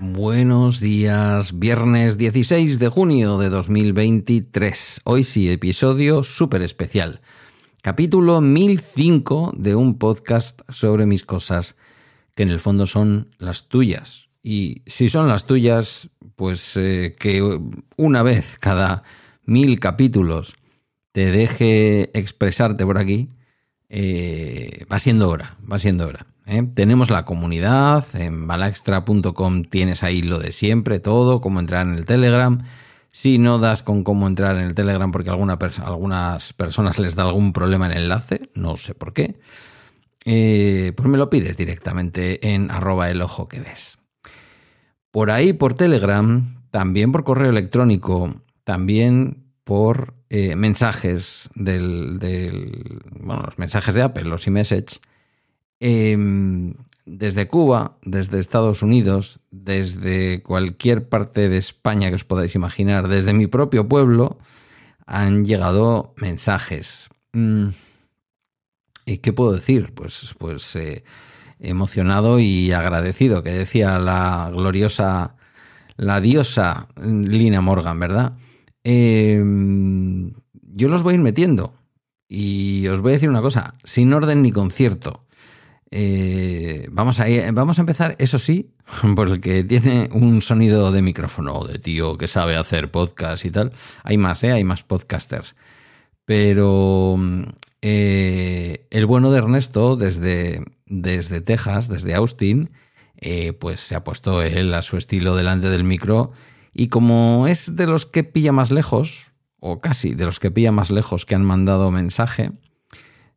Buenos días, viernes 16 de junio de 2023. Hoy sí, episodio súper especial. Capítulo 1005 de un podcast sobre mis cosas que en el fondo son las tuyas. Y si son las tuyas, pues eh, que una vez cada mil capítulos te deje expresarte por aquí, eh, va siendo hora, va siendo hora. ¿eh? Tenemos la comunidad, en balaextra.com tienes ahí lo de siempre, todo, cómo entrar en el Telegram. Si no das con cómo entrar en el Telegram porque alguna algunas personas les da algún problema en el enlace, no sé por qué, eh, pues me lo pides directamente en arroba el ojo que ves. Por ahí, por Telegram, también por correo electrónico, también por eh, mensajes del, bueno, los mensajes de Apple, los e-message, em, desde Cuba, desde Estados Unidos, desde cualquier parte de España que os podáis imaginar, desde mi propio pueblo, han llegado mensajes. Mm, ¿Y qué puedo decir? Pues, pues eh, emocionado y agradecido, que decía la gloriosa, la diosa Lina Morgan, ¿verdad? Em, yo los voy a ir metiendo. Y os voy a decir una cosa, sin orden ni concierto. Eh, vamos, a, vamos a empezar, eso sí, por el que tiene un sonido de micrófono de tío que sabe hacer podcast y tal. Hay más, ¿eh? hay más podcasters. Pero eh, el bueno de Ernesto, desde, desde Texas, desde Austin, eh, pues se ha puesto él a su estilo delante del micro. Y como es de los que pilla más lejos, o casi de los que pilla más lejos que han mandado mensaje,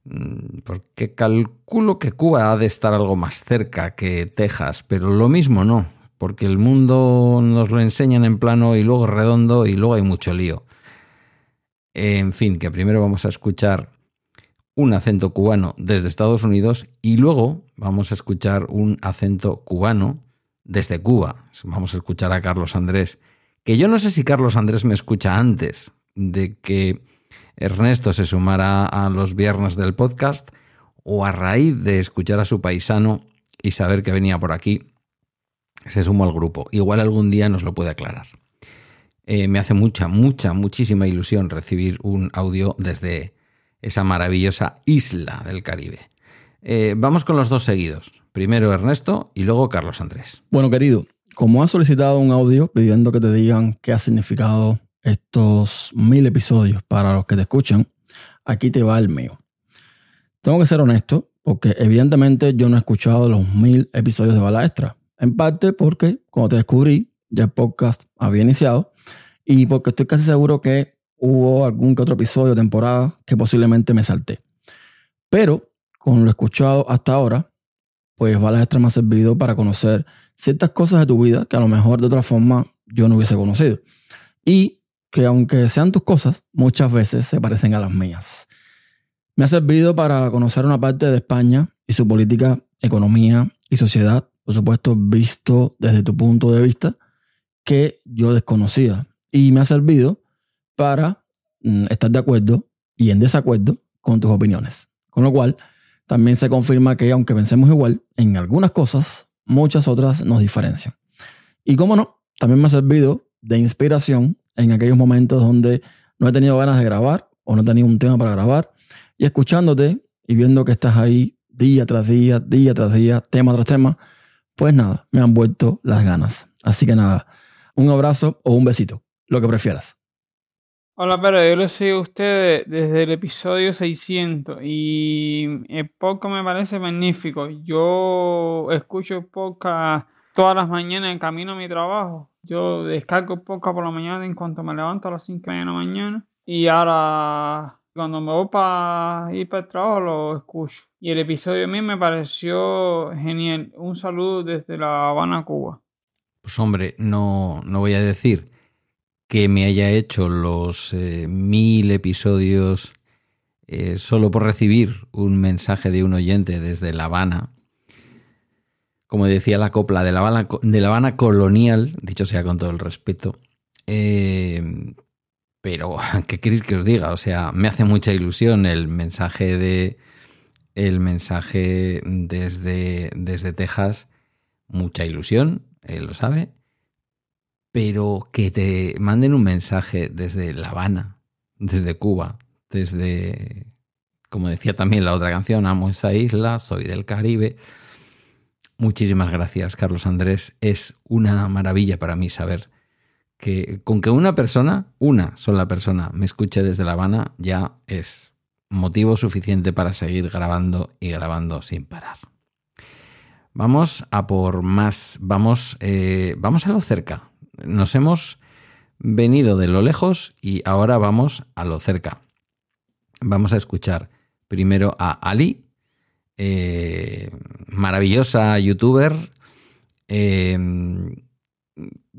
Mm, porque calculo que Cuba ha de estar algo más cerca que Texas, pero lo mismo no, porque el mundo nos lo enseñan en plano y luego redondo y luego hay mucho lío. En fin, que primero vamos a escuchar un acento cubano desde Estados Unidos y luego vamos a escuchar un acento cubano desde Cuba. Vamos a escuchar a Carlos Andrés, que yo no sé si Carlos Andrés me escucha antes de que Ernesto se sumará a los viernes del podcast o a raíz de escuchar a su paisano y saber que venía por aquí, se sumó al grupo. Igual algún día nos lo puede aclarar. Eh, me hace mucha, mucha, muchísima ilusión recibir un audio desde esa maravillosa isla del Caribe. Eh, vamos con los dos seguidos. Primero Ernesto y luego Carlos Andrés. Bueno, querido, como has solicitado un audio pidiendo que te digan qué ha significado estos mil episodios para los que te escuchan, aquí te va el mío. Tengo que ser honesto porque evidentemente yo no he escuchado los mil episodios de Bala Extra. En parte porque cuando te descubrí ya el podcast había iniciado y porque estoy casi seguro que hubo algún que otro episodio, temporada que posiblemente me salté. Pero con lo escuchado hasta ahora, pues Bala Extra me ha servido para conocer ciertas cosas de tu vida que a lo mejor de otra forma yo no hubiese conocido. Y que aunque sean tus cosas, muchas veces se parecen a las mías. Me ha servido para conocer una parte de España y su política, economía y sociedad, por supuesto, visto desde tu punto de vista, que yo desconocía. Y me ha servido para mm, estar de acuerdo y en desacuerdo con tus opiniones. Con lo cual, también se confirma que aunque pensemos igual, en algunas cosas, muchas otras nos diferencian. Y como no, también me ha servido de inspiración en aquellos momentos donde no he tenido ganas de grabar o no he tenido un tema para grabar y escuchándote y viendo que estás ahí día tras día, día tras día, tema tras tema, pues nada, me han vuelto las ganas. Así que nada, un abrazo o un besito, lo que prefieras. Hola, pero yo lo sigo a usted desde el episodio 600 y el podcast me parece magnífico. Yo escucho podcast todas las mañanas en camino a mi trabajo. Yo descargo podcast por la mañana en cuanto me levanto a las 5 de la mañana. Y ahora, cuando me voy para ir para el trabajo, lo escucho. Y el episodio a mí me pareció genial. Un saludo desde La Habana, Cuba. Pues hombre, no, no voy a decir que me haya hecho los eh, mil episodios eh, solo por recibir un mensaje de un oyente desde La Habana como decía la copla de la Habana, colonial, dicho sea con todo el respeto. Eh, pero, ¿qué queréis que os diga? O sea, me hace mucha ilusión el mensaje de. El mensaje desde, desde Texas. Mucha ilusión, él lo sabe. Pero que te manden un mensaje desde La Habana, desde Cuba, desde. Como decía también la otra canción, amo esa isla, soy del Caribe. Muchísimas gracias, Carlos Andrés. Es una maravilla para mí saber que con que una persona, una sola persona, me escuche desde La Habana ya es motivo suficiente para seguir grabando y grabando sin parar. Vamos a por más, vamos, eh, vamos a lo cerca. Nos hemos venido de lo lejos y ahora vamos a lo cerca. Vamos a escuchar primero a Ali, eh, maravillosa youtuber, eh,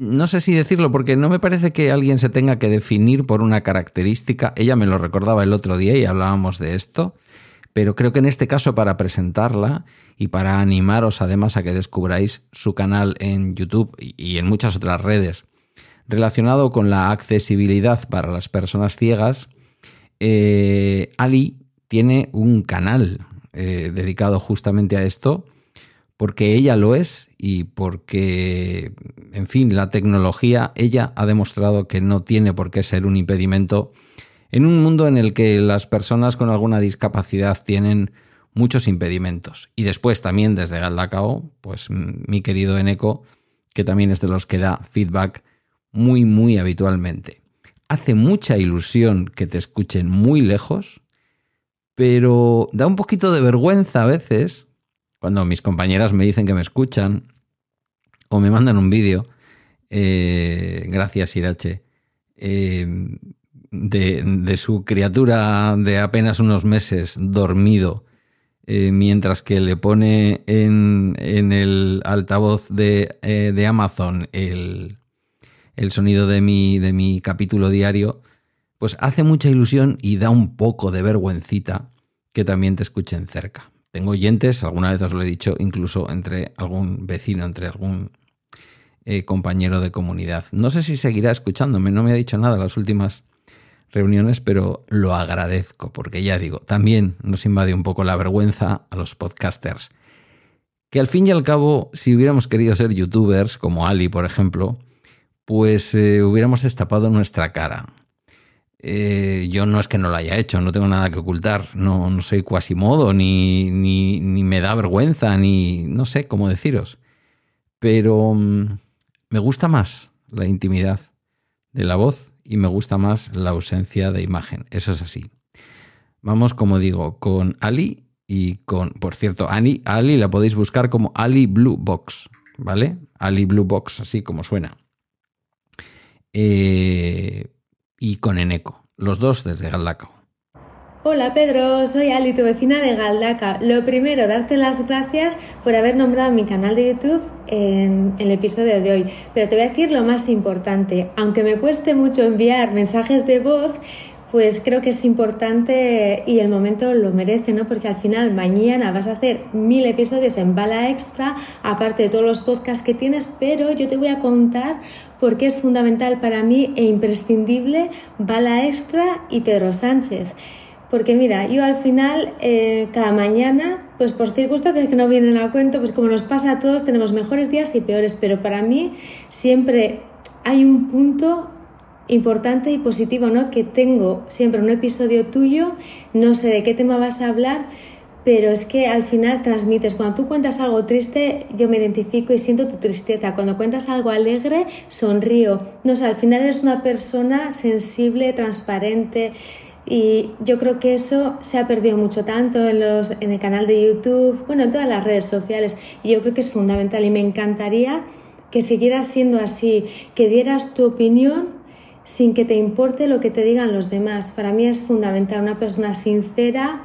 no sé si decirlo porque no me parece que alguien se tenga que definir por una característica. Ella me lo recordaba el otro día y hablábamos de esto, pero creo que en este caso para presentarla y para animaros además a que descubráis su canal en YouTube y en muchas otras redes relacionado con la accesibilidad para las personas ciegas, eh, Ali tiene un canal eh, dedicado justamente a esto porque ella lo es y porque, en fin, la tecnología, ella ha demostrado que no tiene por qué ser un impedimento en un mundo en el que las personas con alguna discapacidad tienen muchos impedimentos. Y después también desde Galdacao, pues mi querido Eneco, que también es de los que da feedback muy, muy habitualmente. Hace mucha ilusión que te escuchen muy lejos, pero da un poquito de vergüenza a veces cuando mis compañeras me dicen que me escuchan o me mandan un vídeo, eh, gracias Irache, eh, de, su criatura de apenas unos meses dormido, eh, mientras que le pone en, el altavoz de, Amazon el, el, sonido de mi, de mi capítulo diario, pues hace mucha ilusión y da un poco de vergüencita que también te escuchen cerca. Tengo oyentes, alguna vez os lo he dicho, incluso entre algún vecino, entre algún eh, compañero de comunidad. No sé si seguirá escuchándome, no me ha dicho nada en las últimas reuniones, pero lo agradezco, porque ya digo, también nos invade un poco la vergüenza a los podcasters. Que al fin y al cabo, si hubiéramos querido ser youtubers, como Ali, por ejemplo, pues eh, hubiéramos destapado nuestra cara. Eh, yo no es que no lo haya hecho, no tengo nada que ocultar, no, no soy cuasimodo, ni, ni, ni me da vergüenza, ni no sé cómo deciros. Pero mm, me gusta más la intimidad de la voz y me gusta más la ausencia de imagen. Eso es así. Vamos, como digo, con Ali y con, por cierto, Ali, Ali la podéis buscar como Ali Blue Box, ¿vale? Ali Blue Box, así como suena. Eh, y con Eneco, los dos desde Galdacao. Hola Pedro, soy Ali, tu vecina de Galdaca. Lo primero, darte las gracias por haber nombrado mi canal de YouTube en, el episodio de hoy. Pero te voy a decir lo más importante. Aunque me cueste mucho enviar mensajes de voz, pues creo que es importante y el momento lo merece, ¿no? Porque al final mañana vas a hacer mil episodios en bala extra, aparte de todos los podcasts que tienes, pero yo te voy a contar por qué es fundamental para mí e imprescindible bala extra y Pedro Sánchez. Porque mira, yo al final, eh, cada mañana, pues por circunstancias que no vienen a cuento, pues como nos pasa a todos, tenemos mejores días y peores, pero para mí siempre hay un punto importante y positivo, ¿no? Que tengo siempre un episodio tuyo, no sé de qué tema vas a hablar, pero es que al final transmites. Cuando tú cuentas algo triste, yo me identifico y siento tu tristeza. Cuando cuentas algo alegre, sonrío. No sé, al final eres una persona sensible, transparente. Y yo creo que eso se ha perdido mucho tanto en, los, en el canal de YouTube, bueno, en todas las redes sociales. Y yo creo que es fundamental y me encantaría que siguieras siendo así, que dieras tu opinión sin que te importe lo que te digan los demás. Para mí es fundamental una persona sincera,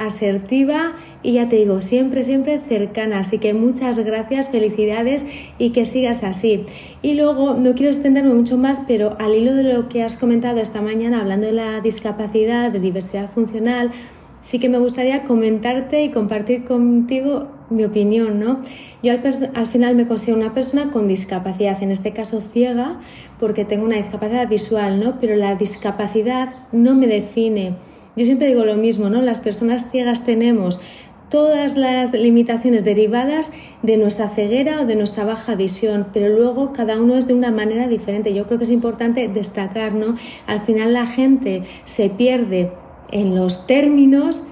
asertiva y ya te digo, siempre, siempre cercana. Así que muchas gracias, felicidades y que sigas así. Y luego, no quiero extenderme mucho más, pero al hilo de lo que has comentado esta mañana, hablando de la discapacidad, de diversidad funcional, sí que me gustaría comentarte y compartir contigo mi opinión, ¿no? Yo al, al, final me considero una persona con discapacidad, en este caso ciega, porque tengo una discapacidad visual, ¿no? Pero la discapacidad no me define. Yo siempre digo lo mismo, ¿no? Las personas ciegas tenemos todas las limitaciones derivadas de nuestra ceguera o de nuestra baja visión, pero luego cada uno es de una manera diferente. Yo creo que es importante destacar, ¿no? Al final la gente se pierde en los términos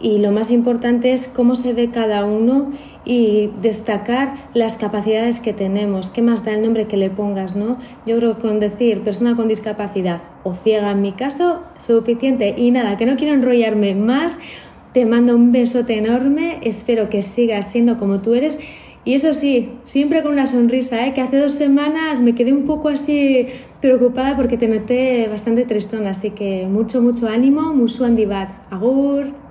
y lo más importante es cómo se ve cada uno y destacar las capacidades que tenemos. ¿Qué más da el nombre que le pongas, no? Yo creo que con decir persona con discapacidad o ciega en mi caso, suficiente. Y nada, que no quiero enrollarme más. Te mando un besote enorme, espero que sigas siendo como tú eres. Y eso sí, siempre con una sonrisa, ¿eh? que hace dos semanas me quedé un poco así preocupada porque te noté bastante tristón, así que mucho, mucho ánimo, musu andibat. Agur.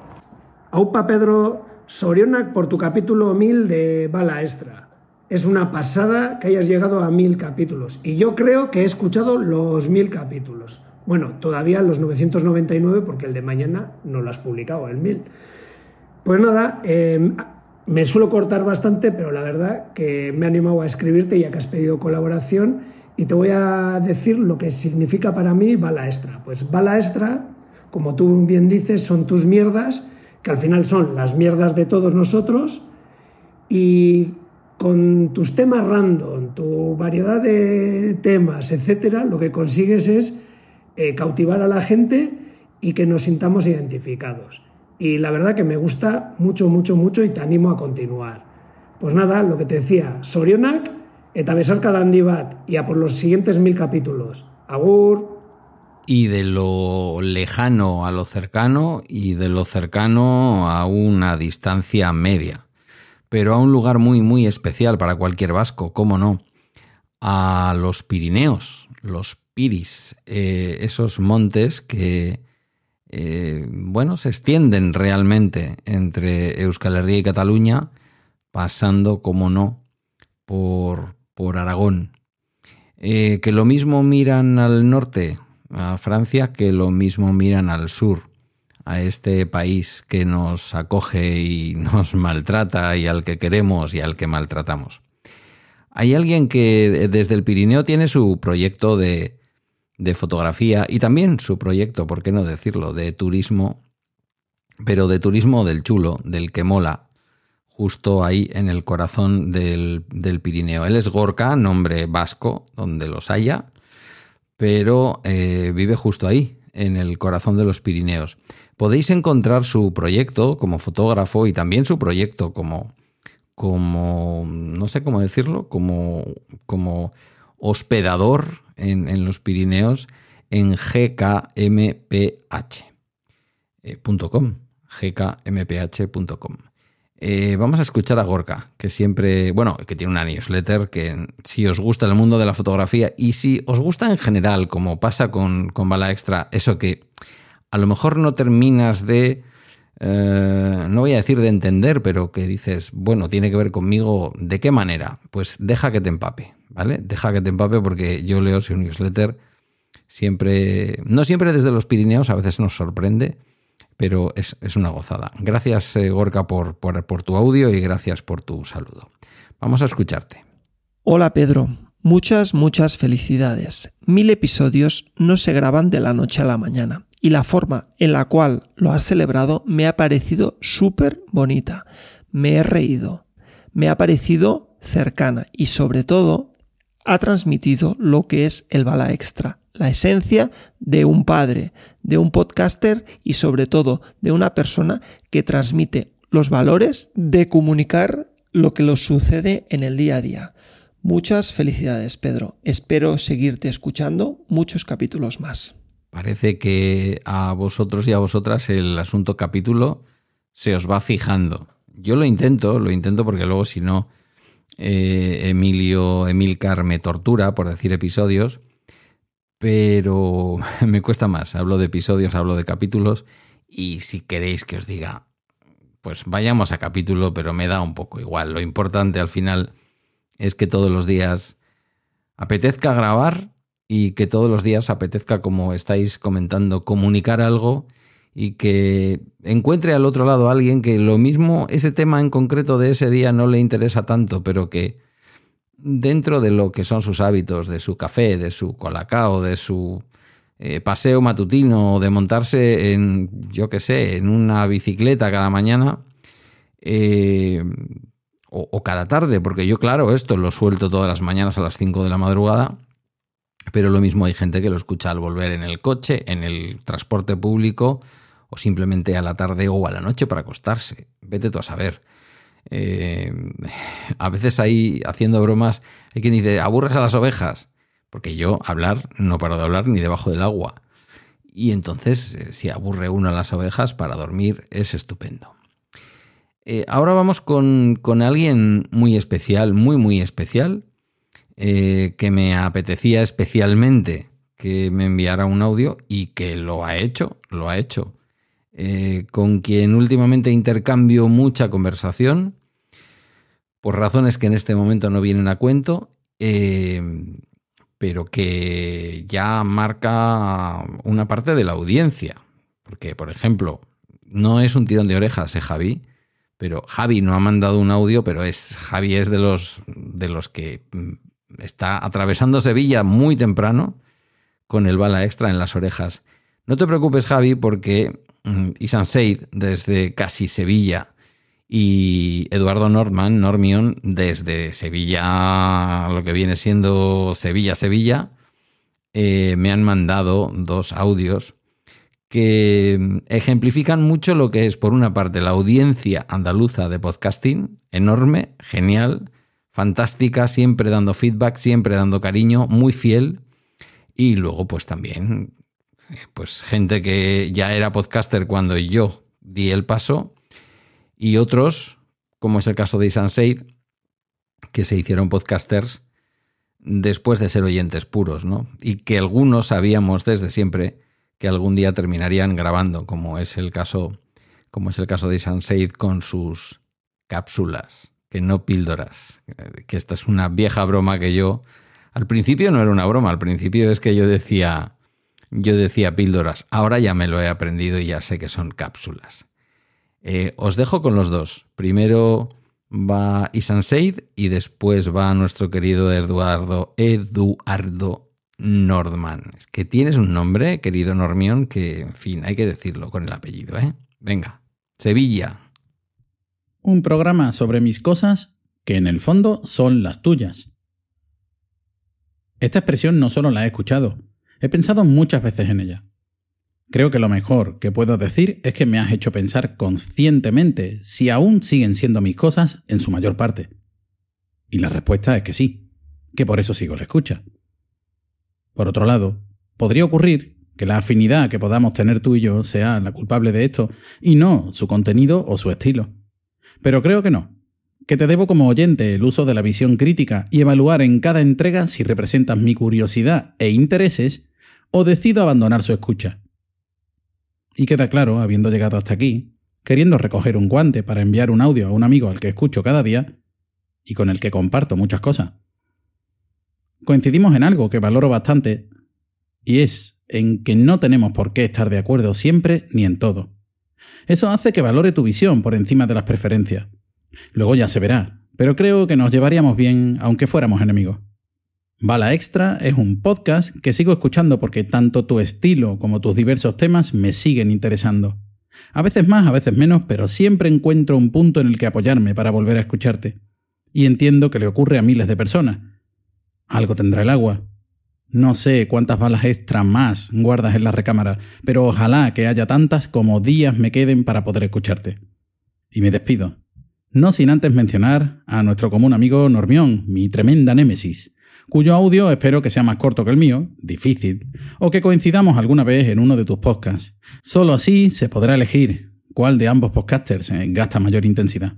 Aupa Pedro, Sorionak por tu capítulo 1000 de Bala Extra. Es una pasada que hayas llegado a mil capítulos. Y yo creo que he escuchado los mil capítulos. Bueno, todavía los 999 porque el de mañana no lo has publicado, el 1000. Pues nada, eh, me suelo cortar bastante, pero la verdad que me he animado a escribirte ya que has pedido colaboración y te voy a decir lo que significa para mí bala extra. Pues bala extra, como tú bien dices, son tus mierdas, que al final son las mierdas de todos nosotros y con tus temas random, tu variedad de temas, etcétera, lo que consigues es eh, cautivar a la gente y que nos sintamos identificados. Y la verdad que me gusta mucho, mucho, mucho y te animo a continuar. Pues nada, lo que te decía, Sorionak, eta cada bat y a por los siguientes mil capítulos. Agur. Y de lo lejano a lo cercano y de lo cercano a una distancia media. Pero a un lugar muy, muy especial para cualquier vasco, cómo no. A los Pirineos, los Piris, eh, esos montes que eh, bueno, se extienden realmente entre Euskal Herria y Cataluña, pasando, como no, por, por Aragón. Eh, que lo mismo miran al norte, a Francia, que lo mismo miran al sur, a este país que nos acoge y nos maltrata y al que queremos y al que maltratamos. Hay alguien que desde el Pirineo tiene su proyecto de, de fotografía y también su proyecto, por qué no decirlo, de turismo, pero de turismo del chulo, del que mola, justo ahí en el corazón del, Pirineo. Él es Gorka, nombre vasco, donde los haya, pero eh, vive justo ahí, en el corazón de los Pirineos. Podéis encontrar su proyecto como fotógrafo y también su proyecto como, como no sé cómo decirlo, como, como hospedador en, los Pirineos en gkmph.com. gkmph.com. Eh, vamos a escuchar a Gorka, que siempre, bueno, que tiene una newsletter que si os gusta el mundo de la fotografía y si os gusta en general, como pasa con, con Bala Extra, eso que a lo mejor no terminas de, eh, no voy a decir de entender, pero que dices, bueno, tiene que ver conmigo, ¿de qué manera? Pues deja que te empape. ¿vale? Deja que te empape porque yo leo su newsletter siempre, no siempre desde los Pirineos, a veces nos sorprende, pero es, una gozada. Gracias, eh, Gorka, por, por, por tu audio y gracias por tu saludo. Vamos a escucharte. Hola, Pedro. Muchas, muchas felicidades. Mil episodios no se graban de la noche a la mañana y la forma en la cual lo has celebrado me ha parecido súper bonita. Me he reído, me ha parecido cercana y sobre todo ha transmitido lo que es el bala extra, la esencia de un padre, de un podcaster y sobre todo de una persona que transmite los valores de comunicar lo que nos sucede en el día a día. Muchas felicidades, Pedro. Espero seguirte escuchando muchos capítulos más. Parece que a vosotros y a vosotras el asunto capítulo se os va fijando. Yo lo intento, lo intento porque luego si no eh, Emilio Emilcar me tortura por decir episodios, pero me cuesta más. Hablo de episodios, hablo de capítulos y si queréis que os diga, pues vayamos a capítulo, pero me da un poco igual. Lo importante al final es que todos los días apetezca grabar y que todos los días apetezca, como estáis comentando, comunicar algo y que encuentre al otro lado a alguien que lo mismo, ese tema en concreto de ese día no le interesa tanto, pero que dentro de lo que son sus hábitos, de su café, de su colacao, de su eh, paseo matutino, de montarse en, yo qué sé, en una bicicleta cada mañana, eh, o, cada tarde, porque yo, claro, esto lo suelto todas las mañanas a las 5 de la madrugada, pero lo mismo hay gente que lo escucha al volver en el coche, en el transporte público, o simplemente a la tarde o a la noche para acostarse. Vete tú a saber. Eh, a veces ahí, haciendo bromas, hay quien dice, aburres a las ovejas, porque yo hablar, no paro de hablar ni debajo del agua. Y entonces, eh, si aburre uno a las ovejas, para dormir es estupendo. Eh, ahora vamos con, alguien muy especial, muy, muy especial, que me apetecía especialmente que me enviara un audio y que lo ha hecho, lo ha hecho. con quien últimamente intercambio mucha conversación por razones que en este momento no vienen a cuento, eh, pero que ya marca una parte de la audiencia. Porque, por ejemplo, no es un tirón de orejas, ¿eh, Javi? Pero Javi no ha mandado un audio, pero es Javi es de los, de los que mm, está atravesando Sevilla muy temprano con el bala extra en las orejas. No te preocupes, Javi, porque mm, Isan Seid, desde casi Sevilla, y Eduardo Norman, Normion, desde Sevilla, lo que viene siendo Sevilla-Sevilla, eh, me han mandado dos audios que ejemplifican mucho lo que es, por una parte, la audiencia andaluza de podcasting, enorme, genial, fantástica, siempre dando feedback, siempre dando cariño, muy fiel, y luego pues también, pues gente que ya era podcaster cuando yo di el paso y otros, como es el caso de Isanseid, que se hicieron podcasters después de ser oyentes puros, ¿no? Y que algunos sabíamos desde siempre que algún día terminarían grabando, como es el caso, como es el caso de Isanseid con sus cápsulas, que no píldoras. Que esta es una vieja broma que yo. Al principio no era una broma, al principio es que yo decía. Yo decía píldoras. Ahora ya me lo he aprendido y ya sé que son cápsulas. Eh, os dejo con los dos. Primero va Isan Seid y después va nuestro querido Eduardo, Eduardo Nordman. Es que tienes un nombre, querido Normión, que, en fin, hay que decirlo con el apellido, ¿eh? Venga, Sevilla. Un programa sobre mis cosas que en el fondo son las tuyas. Esta expresión no solo la he escuchado, he pensado muchas veces en ella. Creo que lo mejor que puedo decir es que me has hecho pensar conscientemente si aún siguen siendo mis cosas en su mayor parte. Y la respuesta es que sí, que por eso sigo la escucha. Por otro lado, podría ocurrir que la afinidad que podamos tener tú y yo sea la culpable de esto, y no su contenido o su estilo. Pero creo que no, que te debo como oyente el uso de la visión crítica y evaluar en cada entrega si representas mi curiosidad e intereses o decido abandonar su escucha. Y queda claro, habiendo llegado hasta aquí, queriendo recoger un guante para enviar un audio a un amigo al que escucho cada día y con el que comparto muchas cosas. Coincidimos en algo que valoro bastante y es en que no tenemos por qué estar de acuerdo siempre ni en todo. Eso hace que valore tu visión por encima de las preferencias. Luego ya se verá, pero creo que nos llevaríamos bien aunque fuéramos enemigos. Bala Extra es un podcast que sigo escuchando porque tanto tu estilo como tus diversos temas me siguen interesando. A veces más, a veces menos, pero siempre encuentro un punto en el que apoyarme para volver a escucharte. Y entiendo que le ocurre a miles de personas. Algo tendrá el agua. No sé cuántas balas extra más guardas en la recámara, pero ojalá que haya tantas como días me queden para poder escucharte. Y me despido. No sin antes mencionar a nuestro común amigo Normión, mi tremenda némesis cuyo audio espero que sea más corto que el mío, difícil, o que coincidamos alguna vez en uno de tus podcasts. Solo así se podrá elegir cuál de ambos podcasters eh, gasta mayor intensidad.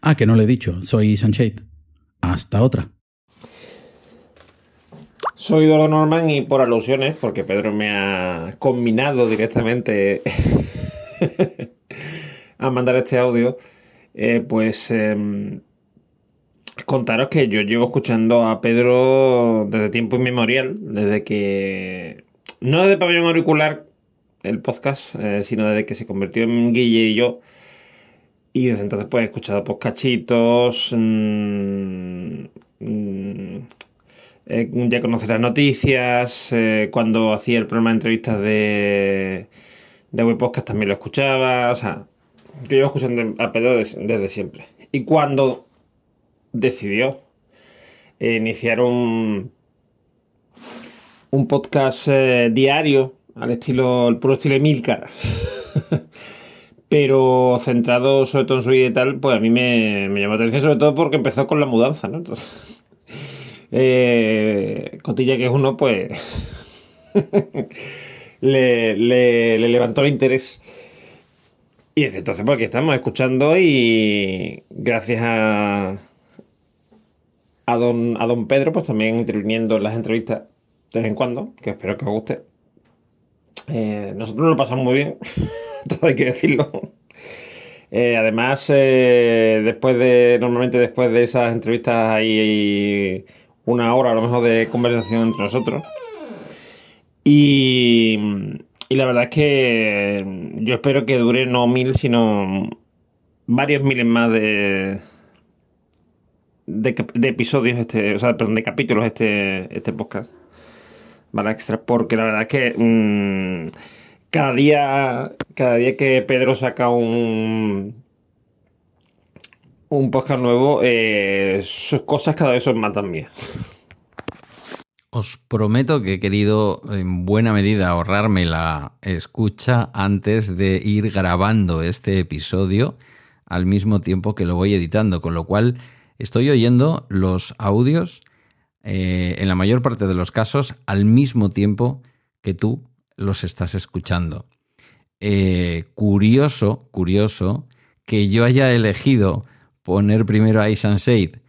Ah, que no le he dicho, soy Sunshade. Hasta otra. Soy Dolo Norman y por alusiones, porque Pedro me ha combinado directamente a mandar este audio, eh, pues em, Contaros que yo llevo escuchando a Pedro desde tiempo inmemorial, desde que. No desde pabellón auricular, el podcast, eh, sino desde que se convirtió en Guille y yo. Y desde entonces pues he escuchado podcachitos, mmm, mmm, eh, ya conocer las noticias, eh, cuando hacía el programa de entrevistas de, de web podcast también lo escuchaba, o sea, yo llevo escuchando a Pedro desde, desde siempre. Y cuando decidió iniciar un, un podcast eh, diario al estilo, el puro estilo Emilcar, pero centrado sobre todo en su vida y tal, pues a mí me, llamó la atención, sobre todo porque empezó con la mudanza, ¿no? Eh, Cotilla, que es uno, pues le, le, le, levantó el interés. Y desde entonces, pues aquí estamos escuchando y gracias a, a don, a don Pedro, pues también interviniendo en las entrevistas de vez en cuando, que espero que os guste. Eh, nosotros lo pasamos muy bien, todo hay que decirlo. Eh, además, eh, después de, normalmente después de esas entrevistas hay una hora a lo mejor de conversación entre nosotros. Y, y la verdad es que yo espero que dure no mil, sino varios miles más de, de, episodios, este, o sea, perdón, de capítulos este, este podcast. Vale, extra, porque la verdad es que mmm, cada día, cada día que Pedro saca un un podcast nuevo, eh, sus cosas cada vez son más también. Os prometo que he querido en buena medida ahorrarme la escucha antes de ir grabando este episodio al mismo tiempo que lo voy editando, con lo cual estoy oyendo los audios eh, en la mayor parte de los casos al mismo tiempo que tú los estás escuchando. Eh, curioso, curioso que yo haya elegido poner primero a Isan Shade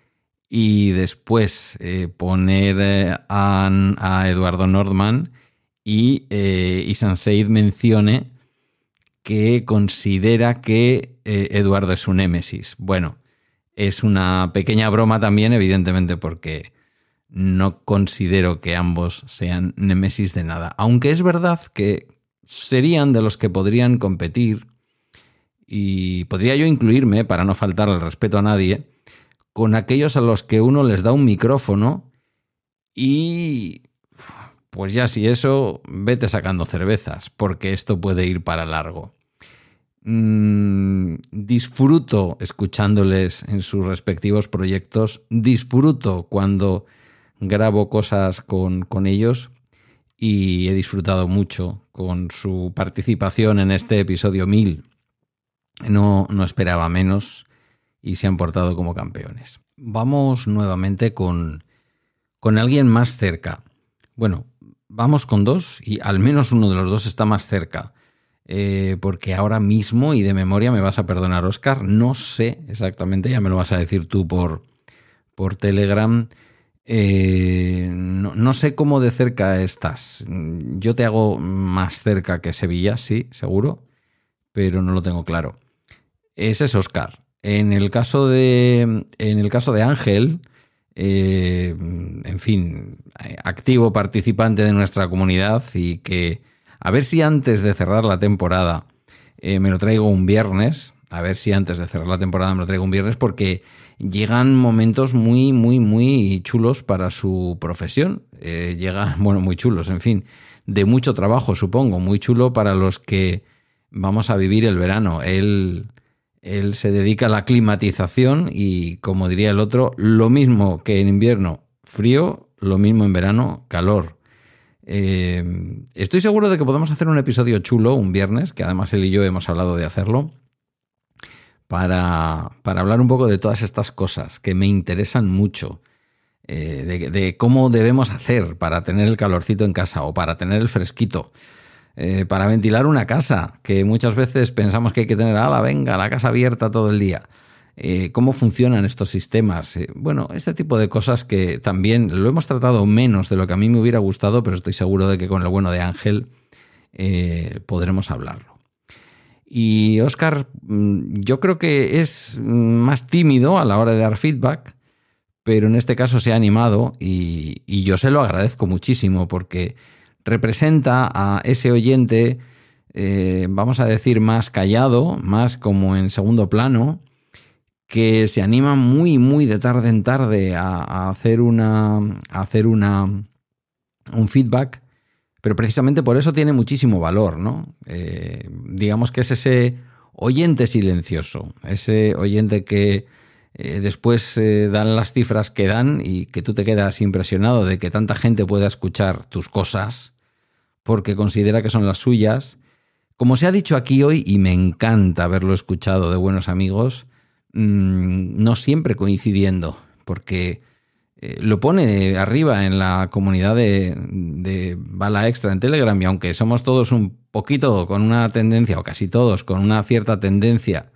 y después eh, poner a, Eduardo Nordman y Isan Shade mencione que considera que Eduardo es un némesis. Bueno, es una pequeña broma también, evidentemente, porque no considero que ambos sean némesis de nada. Aunque es verdad que serían de los que podrían competir y podría yo incluirme, para no faltar al respeto a nadie, con aquellos a los que uno les da un micrófono y pues ya si eso, vete sacando cervezas, porque esto puede ir para largo. Mm, disfruto escuchándoles en sus respectivos proyectos, disfruto cuando grabo cosas con, con ellos y he disfrutado mucho con su participación en este episodio 1000. No, no esperaba menos y se han portado como campeones. Vamos nuevamente con, con alguien más cerca. Bueno, vamos con dos y al menos uno de los dos está más cerca. Eh, porque ahora mismo, y de memoria me vas a perdonar, Oscar, no sé exactamente, ya me lo vas a decir tú por, por Telegram. Eh, no, sé cómo de cerca estás. Yo te hago más cerca que Sevilla, sí, seguro, pero no lo tengo claro. Ese es Oscar. En el caso de, en el caso de Ángel, eh, en fin, activo participante de nuestra comunidad y que a ver si antes de cerrar la temporada eh, me lo traigo un viernes, a ver si antes de cerrar la temporada me lo traigo un viernes porque llegan momentos muy, muy, muy chulos para su profesión. Eh, llegan, bueno, muy chulos, en fin, de mucho trabajo, supongo, muy chulo para los que vamos a vivir el verano. Él él se dedica a la climatización y, como diría el otro, lo mismo que en invierno frío, lo mismo en verano calor. Eh, estoy seguro de que podemos hacer un episodio chulo un viernes, que además él y yo hemos hablado de hacerlo, para, para hablar un poco de todas estas cosas que me interesan mucho. Eh, de, cómo debemos hacer para tener el calorcito en casa o para tener el fresquito. Eh, para ventilar una casa, que muchas veces pensamos que hay que tener, a la venga, la casa abierta todo el día. Eh, ¿Cómo funcionan estos sistemas? Eh, bueno, este tipo de cosas que también lo hemos tratado menos de lo que a mí me hubiera gustado, pero estoy seguro de que con el bueno de Ángel eh, podremos hablarlo. Y Oscar, mm, yo creo que es más tímido a la hora de dar feedback, pero en este caso se ha animado y, yo se lo agradezco muchísimo porque representa a ese oyente vamos a decir, más callado, más como en segundo plano, que se anima muy, muy de tarde en tarde a, hacer una. A hacer una. un feedback. Pero precisamente por eso tiene muchísimo valor, ¿no? Eh, digamos que es ese oyente silencioso, ese oyente que eh, después dan las cifras que dan y que tú te quedas impresionado de que tanta gente pueda escuchar tus cosas porque considera que son las suyas como se ha dicho aquí hoy, y me encanta haberlo escuchado de buenos amigos, mm, no siempre coincidiendo, porque eh, lo pone arriba en la comunidad de, Bala Extra en Telegram, y aunque somos todos un poquito con una tendencia, o casi todos, con una cierta tendencia,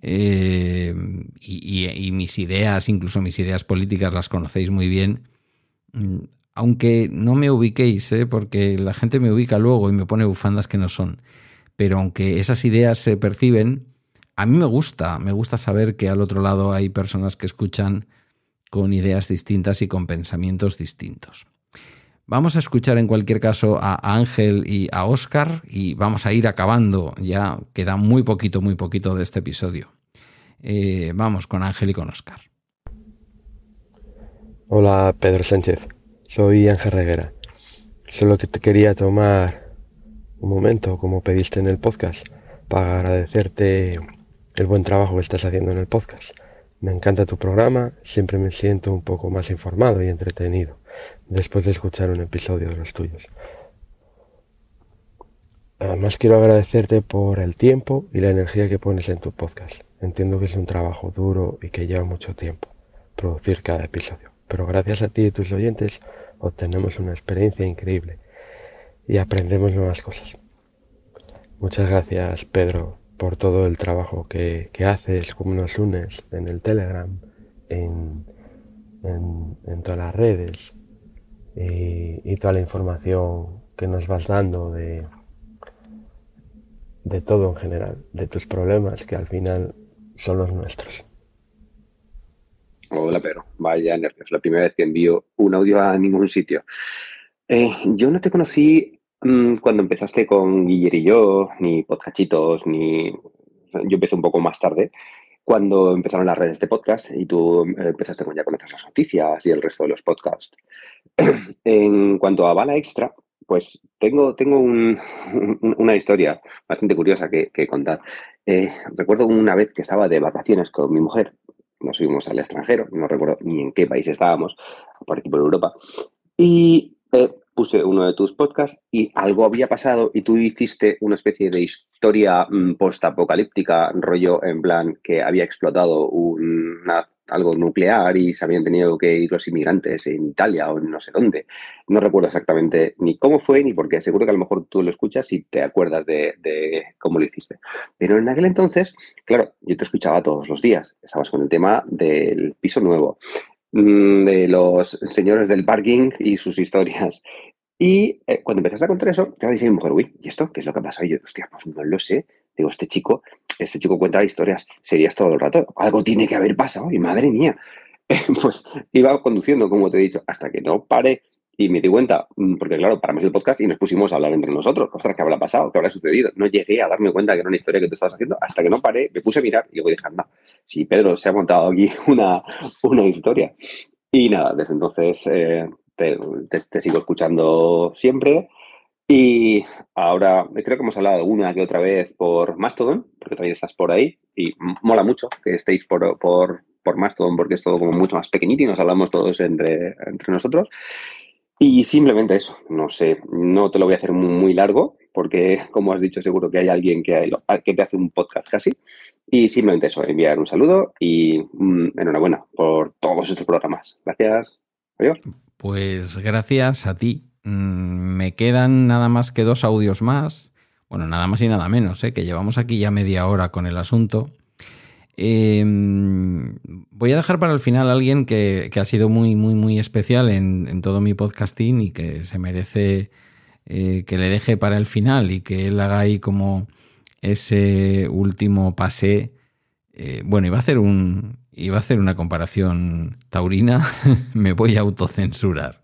eh, y, mis ideas, incluso mis ideas políticas, las conocéis muy bien, mm, aunque no me ubiquéis, ¿eh? porque la gente me ubica luego y me pone bufandas que no son pero aunque esas ideas se perciben, a mí me gusta, me gusta saber que al otro lado hay personas que escuchan con ideas distintas y con pensamientos distintos. Vamos a escuchar en cualquier caso a Ángel y a Oscar y vamos a ir acabando, ya queda muy poquito, muy poquito de este episodio. Eh, vamos con Ángel y con Oscar. Hola Pedro Sánchez, soy Ángel Reguera. Solo que te quería tomar un momento, como pediste en el podcast, para agradecerte el buen trabajo que estás haciendo en el podcast. Me encanta tu programa, siempre me siento un poco más informado y entretenido después de escuchar un episodio de los tuyos. Además quiero agradecerte por el tiempo y la energía que pones en tu podcast. Entiendo que es un trabajo duro y que lleva mucho tiempo producir cada episodio, pero gracias a ti y tus oyentes obtenemos una experiencia increíble y aprendemos nuevas cosas. Muchas gracias, Pedro, por todo el trabajo que, haces, cómo nos unes en el Telegram, en, en, todas las redes y, toda la información que nos vas dando de, de todo en general, de tus problemas que al final son los nuestros. Hola, Pedro. Vaya nervios. La primera vez que envío un audio a ningún sitio. Eh, yo no te conocí cuando empezaste con Guiller y yo, ni podcachitos, ni... Yo empecé un poco más tarde, cuando empezaron las redes de podcast y tú empezaste con ya conocer las noticias y el resto de los podcasts. en cuanto a Bala Extra, pues tengo, tengo una historia bastante curiosa que, contar. Eh, recuerdo una vez que estaba de vacaciones con mi mujer, nos fuimos al extranjero, no recuerdo ni en qué país estábamos, por aquí por Europa, y eh, puse uno de tus podcasts y algo había pasado y tú hiciste una especie de historia mm, post-apocalíptica, rollo en plan que había explotado algo nuclear y se habían tenido que ir los inmigrantes en Italia o no sé dónde. No recuerdo exactamente ni cómo fue ni por qué. Seguro que a lo mejor tú lo escuchas y te acuerdas de, de cómo lo hiciste. Pero en aquel entonces, claro, yo te escuchaba todos los días. Estabas con el tema del piso nuevo. Mm, de los señores del parking y sus historias. Y eh, cuando empezaste a contar eso, a decir mi mujer, uy, ¿y esto qué es lo que ha pasado? Y yo, hostia, pues no lo sé. Digo, este chico, este chico cuenta historias serias todo el rato. Algo tiene que haber pasado y madre mía. pues iba conduciendo, como te he dicho, hasta que no paré y me di cuenta, mm, porque claro, paramos el podcast y nos pusimos a hablar entre nosotros. Ostras, ¿qué habrá pasado? ¿Qué habrá sucedido? No llegué a darme cuenta que era una historia que tú estabas haciendo hasta que no paré, me puse a mirar y voy dije, anda, si Pedro se ha montado aquí una, una historia. Y nada, desde entonces eh, te, sigo escuchando siempre. Y ahora creo que hemos hablado alguna que otra vez por Mastodon, porque también estás por ahí. Y mola mucho que estéis por, por, por Mastodon, porque es todo como mucho más pequeñito y nos hablamos todos entre, entre nosotros. Y simplemente eso, no sé, no te lo voy a hacer muy, largo, porque como has dicho, seguro que hay alguien que, que te hace un podcast casi. Y simplemente eso, enviar un saludo y mm, enhorabuena por todos estos programas. Gracias. Adiós. Pues gracias a ti. Mm, me quedan nada más que dos audios más. Bueno, nada más y nada menos, ¿eh? que llevamos aquí ya media hora con el asunto. Em, voy a dejar para el final a alguien que, ha sido muy, muy, muy especial en, todo mi podcasting y que se merece eh, que le deje para el final y que él haga ahí como ese último pase. Eh, bueno, iba a hacer un. Iba a hacer una comparación taurina. Me voy a autocensurar.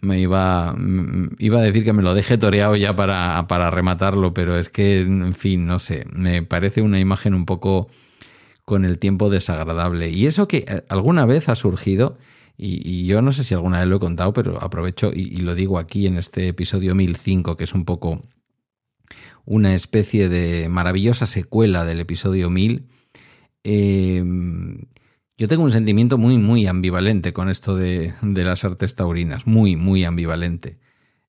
me iba, mm, iba a decir que me lo deje toreado ya para, para rematarlo, pero es que, en fin, no sé, me parece una imagen un poco con el tiempo desagradable. Y eso que eh, alguna vez ha surgido, y, yo no sé si alguna vez lo he contado, pero aprovecho y, lo digo aquí en este episodio 1005, que es un poco una especie de maravillosa secuela del episodio 1000. Eh, yo tengo un sentimiento muy, muy ambivalente con esto de, las artes taurinas, muy, muy ambivalente.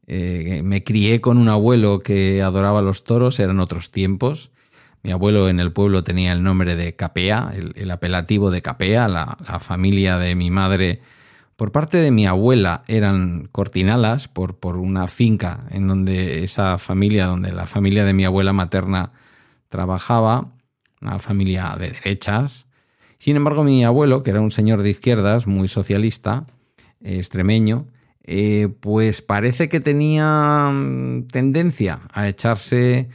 Eh, me crié con un abuelo que adoraba los toros, eran otros tiempos. Mi abuelo en el pueblo tenía el nombre de Capea, el, apelativo de Capea. La, familia de mi madre, por parte de mi abuela, eran cortinalas por, por una finca en donde esa familia, donde la familia de mi abuela materna trabajaba, una familia de derechas. Sin embargo, mi abuelo, que era un señor de izquierdas, muy socialista, eh, extremeño, eh, pues parece que tenía mm, tendencia a echarse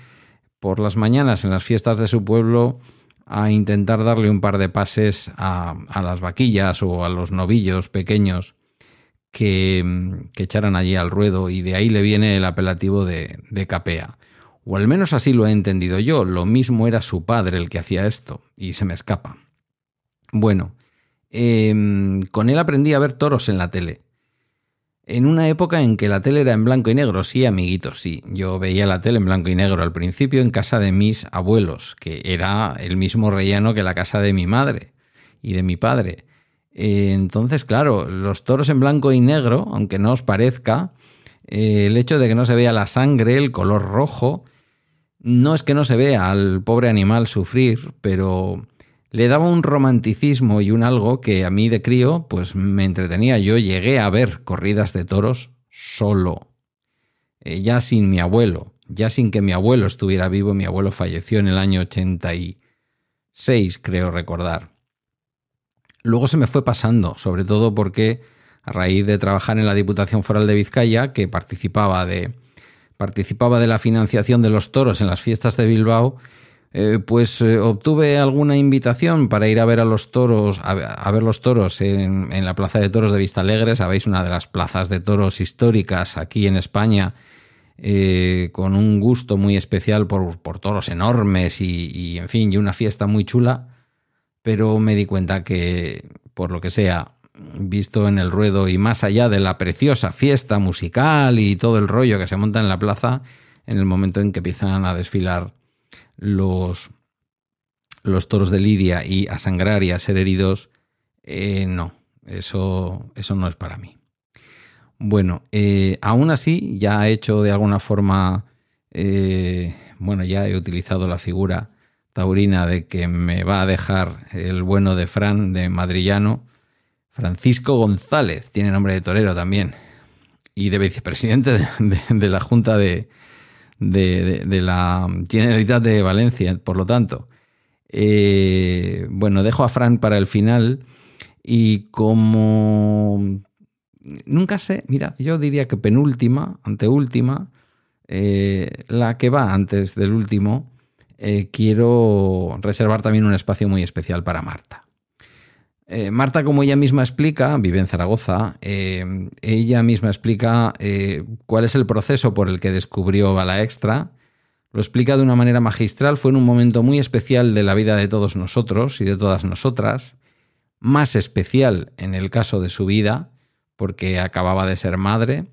por las mañanas en las fiestas de su pueblo a intentar darle un par de pases a, las vaquillas o a los novillos pequeños que, que, echaran allí al ruedo y de ahí le viene el apelativo de, de capea. O al menos así lo he entendido yo, lo mismo era su padre el que hacía esto y se me escapa. Bueno, em, con él aprendí a ver toros en la tele. En una época en que la tele era en blanco y negro, sí, amiguitos, sí. Yo veía la tele en blanco y negro al principio en casa de mis abuelos, que era el mismo relleno que la casa de mi madre y de mi padre. Eh, entonces, claro, los toros en blanco y negro, aunque no os parezca, eh, el hecho de que no se vea la sangre, el color rojo, no es que no se vea al pobre animal sufrir, pero le daba un romanticismo y un algo que a mí de crío pues me entretenía. Yo llegué a ver corridas de toros solo, eh, ya sin mi abuelo, ya sin que mi abuelo estuviera vivo. Mi abuelo falleció en el año 86, creo recordar. Luego se me fue pasando, sobre todo porque a raíz de trabajar en la Diputación Foral de Vizcaya, que participaba de, participaba de la financiación de los toros en las fiestas de Bilbao, eh, pues eh, obtuve alguna invitación para ir a ver a los toros, a, ver los toros en, la Plaza de Toros de Vista Alegre, sabéis, una de las plazas de toros históricas aquí en España, eh, con un gusto muy especial por, toros enormes y, y, en fin, y una fiesta muy chula, pero me di cuenta que, por lo que sea, visto en el ruedo y más allá de la preciosa fiesta musical y todo el rollo que se monta en la plaza, en el momento en que empiezan a desfilar los, los toros de Lidia y a sangrar y a ser heridos, eh, no, eso, eso no es para mí. Bueno, eh, aún así ya he hecho de alguna forma, eh, bueno, ya he utilizado la figura taurina de que me va a dejar el bueno de Fran, de Madrillano, Francisco González, tiene nombre de torero también, y de vicepresidente de la Junta de, de, la Generalitat de Valencia, por lo tanto. Eh, bueno, dejo a Fran para el final y como nunca sé, mira, yo diría que penúltima, anteúltima, eh, la que va antes del último, eh, quiero reservar también un espacio muy especial para Marta. Eh, Marta, como ella misma explica, vive en Zaragoza, eh, ella misma explica eh, cuál es el proceso por el que descubrió Bala Extra. Lo explica de una manera magistral, fue en un momento muy especial de la vida de todos nosotros y de todas nosotras, más especial en el caso de su vida, porque acababa de ser madre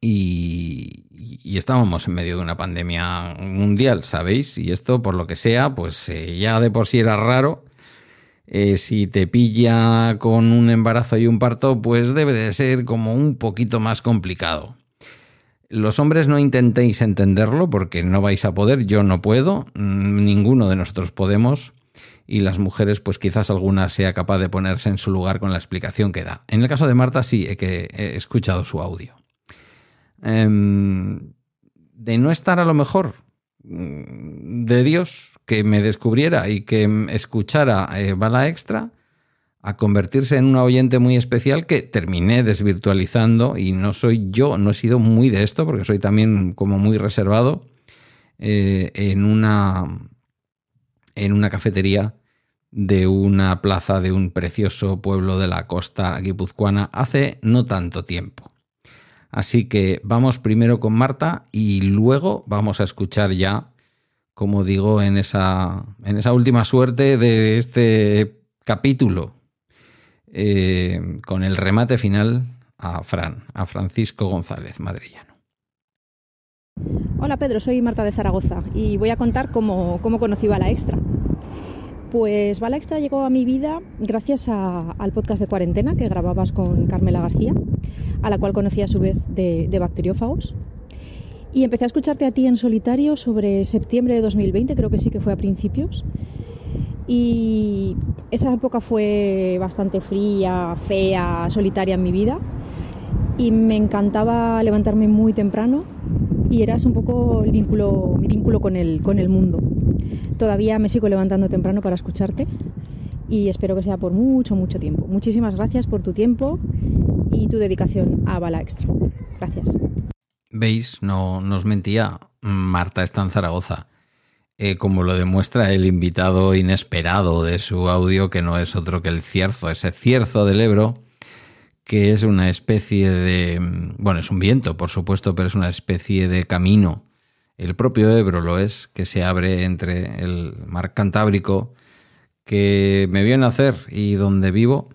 y, y estábamos en medio de una pandemia mundial, ¿sabéis? Y esto, por lo que sea, pues ya de por sí era raro eh, si te pilla con un embarazo y un parto, pues debe de ser como un poquito más complicado. Los hombres no intentéis entenderlo porque no vais a poder, yo no puedo, mm, ninguno de nosotros podemos, y las mujeres, pues quizás alguna sea capaz de ponerse en su lugar con la explicación que da. En el caso de Marta sí, he, que he escuchado su audio. Em, de no estar a lo mejor mm, de Dios, que me descubriera y que escuchara eh, Bala Extra a convertirse en una oyente muy especial que terminé desvirtualizando y no soy yo, no he sido muy de esto porque soy también como muy reservado eh, en, una, en una cafetería de una plaza de un precioso pueblo de la costa guipuzcoana hace no tanto tiempo. Así que vamos primero con Marta y luego vamos a escuchar ya, como digo, en esa, en esa última suerte de este capítulo, eh, con el remate final a Fran, a Francisco González Madrillano. Hola Pedro, soy Marta de Zaragoza y voy a contar cómo, cómo conocí Bala Extra. Pues Bala Extra llegó a mi vida gracias al podcast de cuarentena que grababas con Carmela García, a la cual conocí a su vez de, bacteriófagos. Y empecé a escucharte a ti en solitario sobre septiembre de 2020, creo que sí que fue a principios. Y esa época fue bastante fría, fea, solitaria en mi vida. Y me encantaba levantarme muy temprano y eras un poco el vínculo, mi vínculo con el, con el mundo. Todavía me sigo levantando temprano para escucharte y espero que sea por mucho, mucho tiempo. Muchísimas gracias por tu tiempo y tu dedicación a Bala Extra. Gracias. ¿Veis? No nos mentía. Marta está en Zaragoza. Eh, como lo demuestra el invitado inesperado de su audio, que no es otro que el cierzo, ese cierzo del Ebro, que es una especie de... Bueno, es un viento, por supuesto, pero es una especie de camino el propio Ebro lo es, que se abre entre el mar Cantábrico que me vio nacer y donde vivo,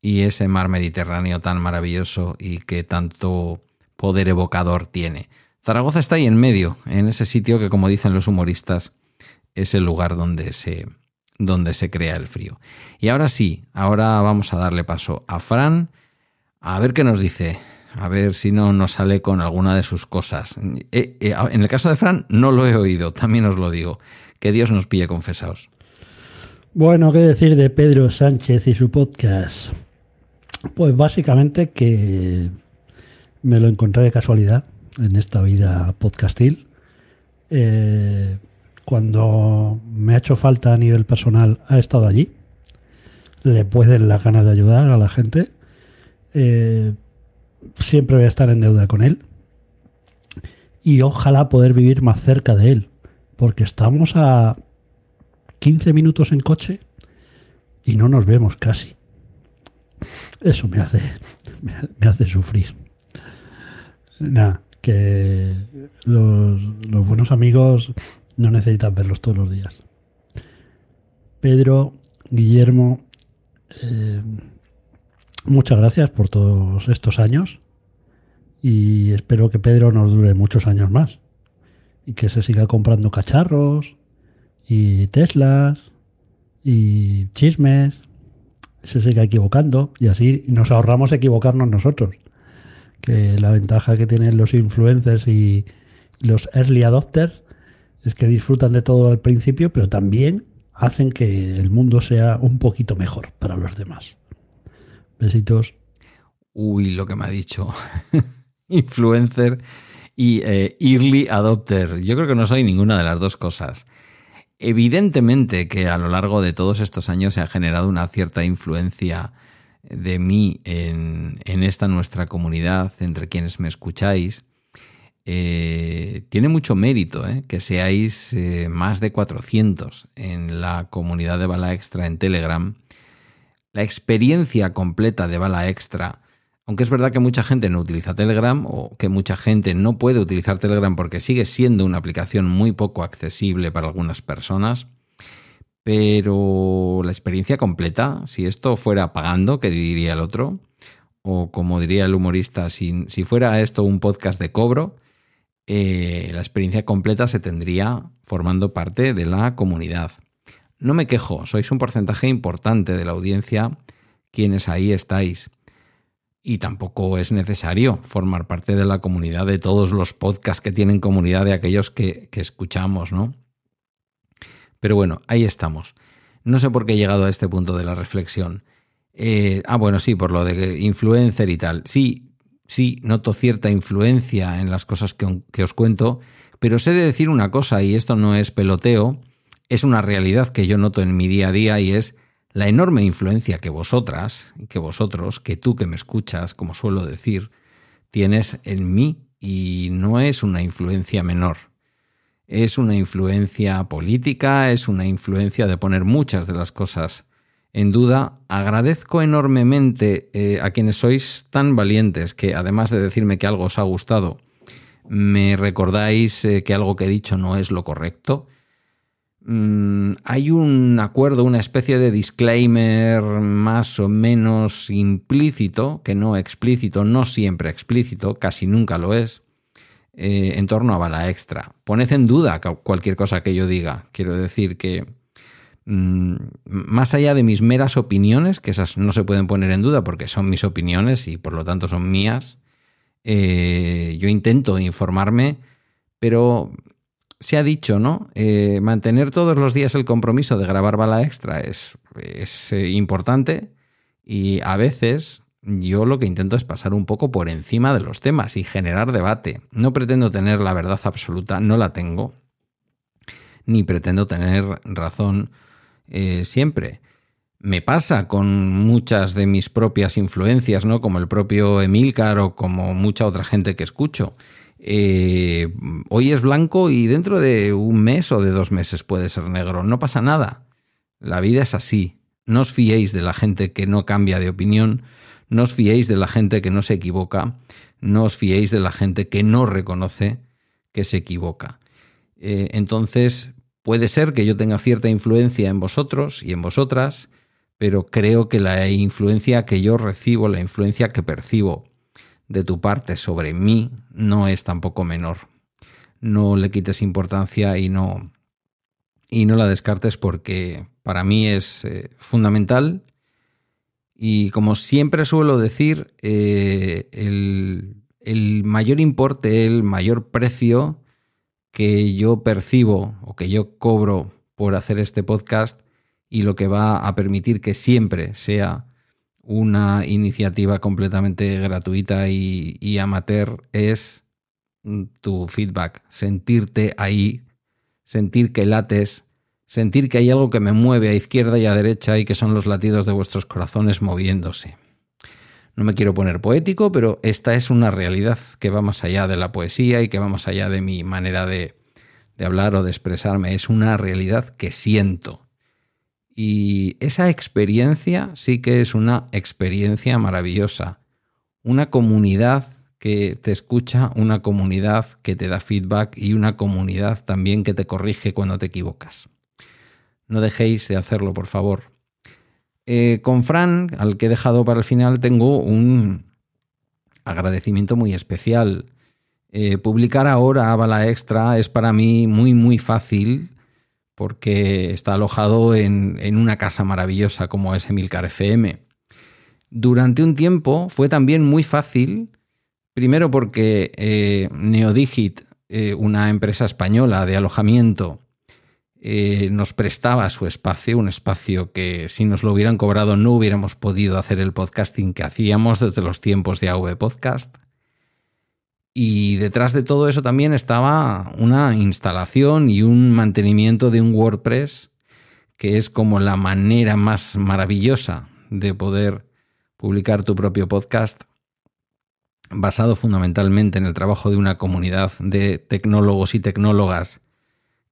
y ese mar Mediterráneo tan maravilloso y que tanto poder evocador tiene. Zaragoza está ahí en medio, en ese sitio que, como dicen los humoristas, es el lugar donde se, donde se crea el frío. Y ahora sí, ahora vamos a darle paso a Fran, a ver qué nos dice a ver si no nos sale con alguna de sus cosas. Eh, eh, en el caso de Fran, no lo he oído, también os lo digo. Que Dios nos pille confesados. Bueno, ¿qué decir de Pedro Sánchez y su podcast? Pues básicamente que me lo encontré de casualidad en esta vida podcastil. Eh, cuando me ha hecho falta a nivel personal, ha estado allí. Le pueden las ganas de ayudar a la gente siempre voy a estar en deuda con él. Y ojalá poder vivir más cerca de él. Porque estamos a 15 minutos en coche y no nos vemos casi. Eso me hace, me hace sufrir. Nada, que los, buenos amigos no necesitan verlos todos los días. Pedro, Guillermo, eh, muchas gracias por todos estos años y espero que Pedro nos dure muchos años más y que se siga comprando cacharros y Teslas y chismes, se siga equivocando y así nos ahorramos equivocarnos nosotros. Que la ventaja que tienen los influencers y los early adopters es que disfrutan de todo al principio, pero también hacen que el mundo sea un poquito mejor para los demás. Besitos. Uy, lo que me ha dicho. Influencer y eh, early adopter. Yo creo que no soy ninguna de las dos cosas. Evidentemente que a lo largo de todos estos años se ha generado una cierta influencia de mí en, esta nuestra comunidad, entre quienes me escucháis. Eh, tiene mucho mérito eh, que seáis más de 400 en la comunidad de Bala Extra en Telegram la experiencia completa de bala extra, aunque es verdad que mucha gente no utiliza Telegram o que mucha gente no puede utilizar Telegram porque sigue siendo una aplicación muy poco accesible para algunas personas, pero la experiencia completa, si esto fuera pagando, que diría el otro, o como diría el humorista, si, fuera esto un podcast de cobro, eh, la experiencia completa se tendría formando parte de la comunidad. No me quejo, sois un porcentaje importante de la audiencia quienes ahí estáis. Y tampoco es necesario formar parte de la comunidad de todos los podcasts que tienen comunidad de aquellos que, escuchamos, ¿no? Pero bueno, ahí estamos. No sé por qué he llegado a este punto de la reflexión. Eh, ah, bueno, sí, por lo de influencer y tal. Sí, sí, noto cierta influencia en las cosas que, que os cuento, pero sé de decir una cosa, y esto no es peloteo, es una realidad que yo noto en mi día a día y es la enorme influencia que vosotras, que vosotros, que tú que me escuchas, como suelo decir, tienes en mí y no es una influencia menor. Es una influencia política, es una influencia de poner muchas de las cosas en duda. Agradezco enormemente eh, a quienes sois tan valientes que además de decirme que algo os ha gustado, me recordáis eh, que algo que he dicho no es lo correcto. Mm, hay un acuerdo, una especie de disclaimer más o menos implícito, que no explícito, no siempre explícito, casi nunca lo es, eh, en torno a bala extra. Poned en duda cualquier cosa que yo diga. Quiero decir que Mm, más allá de mis meras opiniones, que esas no se pueden poner en duda porque son mis opiniones y por lo tanto son mías, eh, yo intento informarme, pero se ha dicho, ¿no? Eh, mantener todos los días el compromiso de grabar bala extra es, importante y a veces yo lo que intento es pasar un poco por encima de los temas y generar debate. No pretendo tener la verdad absoluta, no la tengo, ni pretendo tener razón eh, siempre. Me pasa con muchas de mis propias influencias, ¿no? Como el propio Emilcar o como mucha otra gente que escucho. Eh, hoy es blanco y dentro de un mes o de dos meses puede ser negro. No pasa nada. La vida es así. No os fiéis de la gente que no cambia de opinión. No os fiéis de la gente que no se equivoca. No os fiéis de la gente que no reconoce que se equivoca. Eh, entonces, Puede ser que yo tenga cierta influencia en vosotros y en vosotras, pero creo que la influencia que yo recibo, la influencia que percibo de tu parte sobre mí, no es tampoco menor. No le quites importancia y no, y no la descartes porque para mí es eh, fundamental. Y como siempre suelo decir, eh, el, el mayor importe, el mayor precio que yo percibo o que yo cobro por hacer este podcast y lo que va a permitir que siempre sea una iniciativa completamente gratuita y, amateur es tu feedback, sentirte ahí, sentir que lates, sentir que hay algo que me mueve a izquierda y a derecha y que son los latidos de vuestros corazones moviéndose. No me quiero poner poético, pero esta es una realidad que va más allá de la poesía y que va más allá de mi manera de, hablar o de expresarme. Es una realidad que siento. Y esa experiencia sí que es una experiencia maravillosa. Una comunidad que te escucha, una comunidad que te da feedback y una comunidad también que te corrige cuando te equivocas. No dejéis de hacerlo, por favor. Eh, con Fran, al que he dejado para el final, tengo un agradecimiento muy especial. Eh, publicar ahora Bala Extra es para mí muy, muy fácil porque está alojado en, una casa maravillosa como es Emilcar FM. Durante un tiempo fue también muy fácil, primero porque eh, Neodigit, una empresa española de alojamiento, eh, nos prestaba su espacio, un espacio que si nos lo hubieran cobrado no hubiéramos podido hacer el podcasting que hacíamos desde los tiempos de AV Podcast. Y detrás de todo eso también estaba una instalación y un mantenimiento de un WordPress que es como la manera más maravillosa de poder publicar tu propio podcast basado fundamentalmente en el trabajo de una comunidad de tecnólogos y tecnólogas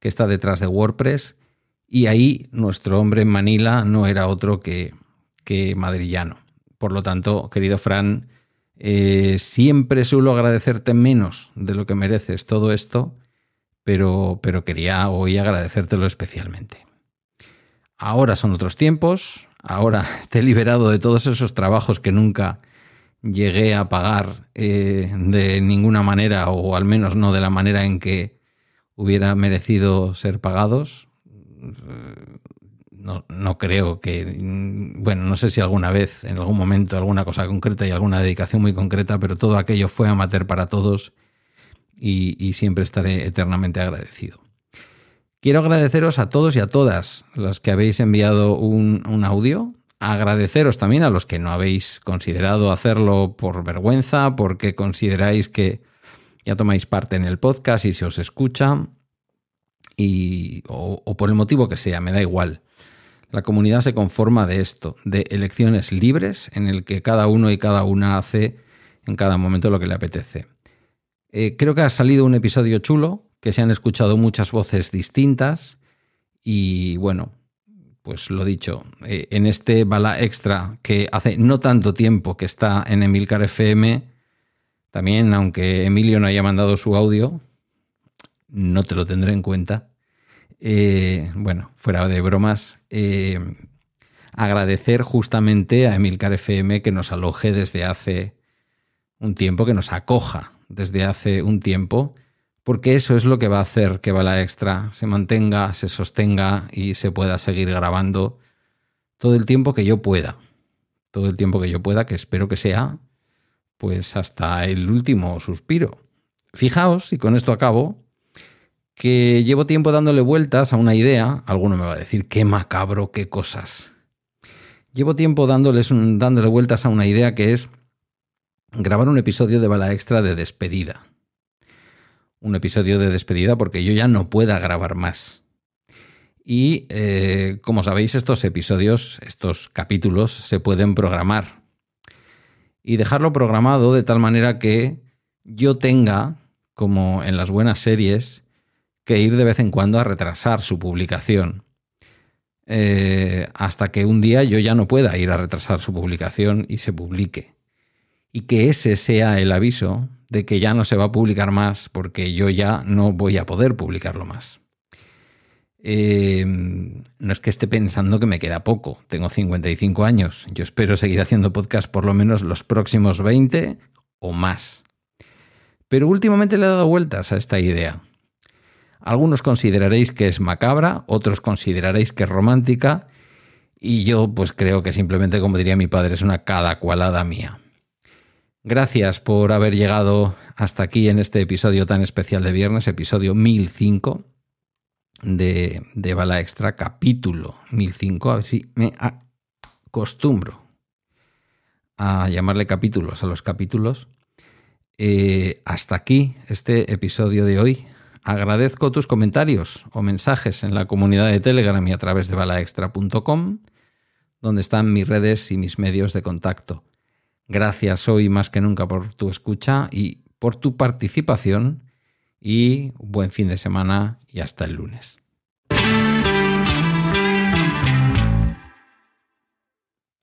que está detrás de WordPress. Y ahí nuestro hombre en Manila no era otro que, que madrillano. Por lo tanto, querido Fran, eh, siempre suelo agradecerte menos de lo que mereces todo esto, pero, pero quería hoy agradecértelo especialmente. Ahora son otros tiempos, ahora te he liberado de todos esos trabajos que nunca llegué a pagar eh, de ninguna manera, o al menos no de la manera en que hubiera merecido ser pagados. No, no, creo que, bueno, no sé si alguna vez, en algún momento, alguna cosa concreta y alguna dedicación muy concreta, pero todo aquello fue amateur para todos y, siempre estaré eternamente agradecido. Quiero agradeceros a todos y a todas los que habéis enviado un, un audio, agradeceros también a los que no habéis considerado hacerlo por vergüenza, porque consideráis que ya tomáis parte en el podcast y se os escucha, y, o, por el motivo que sea, me da igual. La comunidad se conforma de esto, de elecciones libres en el que cada uno y cada una hace en cada momento lo que le apetece. Eh, creo que ha salido un episodio chulo, que se han escuchado muchas voces distintas y bueno, pues lo dicho, eh, en este bala extra que hace no tanto tiempo que está en Emilcar FM, también, aunque Emilio no haya mandado su audio, no te lo tendré en cuenta. Eh, bueno, fuera de bromas, eh, agradecer justamente a Emilcar FM que nos aloje desde hace un tiempo, que nos acoja desde hace un tiempo, porque eso es lo que va a hacer que Bala Extra se mantenga, se sostenga y se pueda seguir grabando todo el tiempo que yo pueda. Todo el tiempo que yo pueda, que espero que sea, pues hasta el último suspiro. Fijaos, y con esto acabo, que llevo tiempo dándole vueltas a una idea. Alguno me va a decir, qué macabro, qué cosas. Llevo tiempo dándoles, dándole vueltas a una idea que es grabar un episodio de bala extra de despedida. Un episodio de despedida porque yo ya no pueda grabar más. Y eh, como sabéis, estos episodios, estos capítulos, se pueden programar. Y dejarlo programado de tal manera que yo tenga, como en las buenas series, que ir de vez en cuando a retrasar su publicación. Eh, hasta que un día yo ya no pueda ir a retrasar su publicación y se publique. Y que ese sea el aviso de que ya no se va a publicar más porque yo ya no voy a poder publicarlo más. Eh, no es que esté pensando que me queda poco, tengo 55 años, yo espero seguir haciendo podcast por lo menos los próximos 20 o más. Pero últimamente le he dado vueltas a esta idea. Algunos consideraréis que es macabra, otros consideraréis que es romántica, y yo pues creo que simplemente, como diría mi padre, es una cada cualada mía. Gracias por haber llegado hasta aquí en este episodio tan especial de viernes, episodio 1005 de, de Bala Extra, capítulo 1005, a ver si me acostumbro a llamarle capítulos a los capítulos. Eh, hasta aquí este episodio de hoy. Agradezco tus comentarios o mensajes en la comunidad de Telegram y a través de balaextra.com, donde están mis redes y mis medios de contacto. Gracias hoy más que nunca por tu escucha y por tu participación y buen fin de semana y hasta el lunes.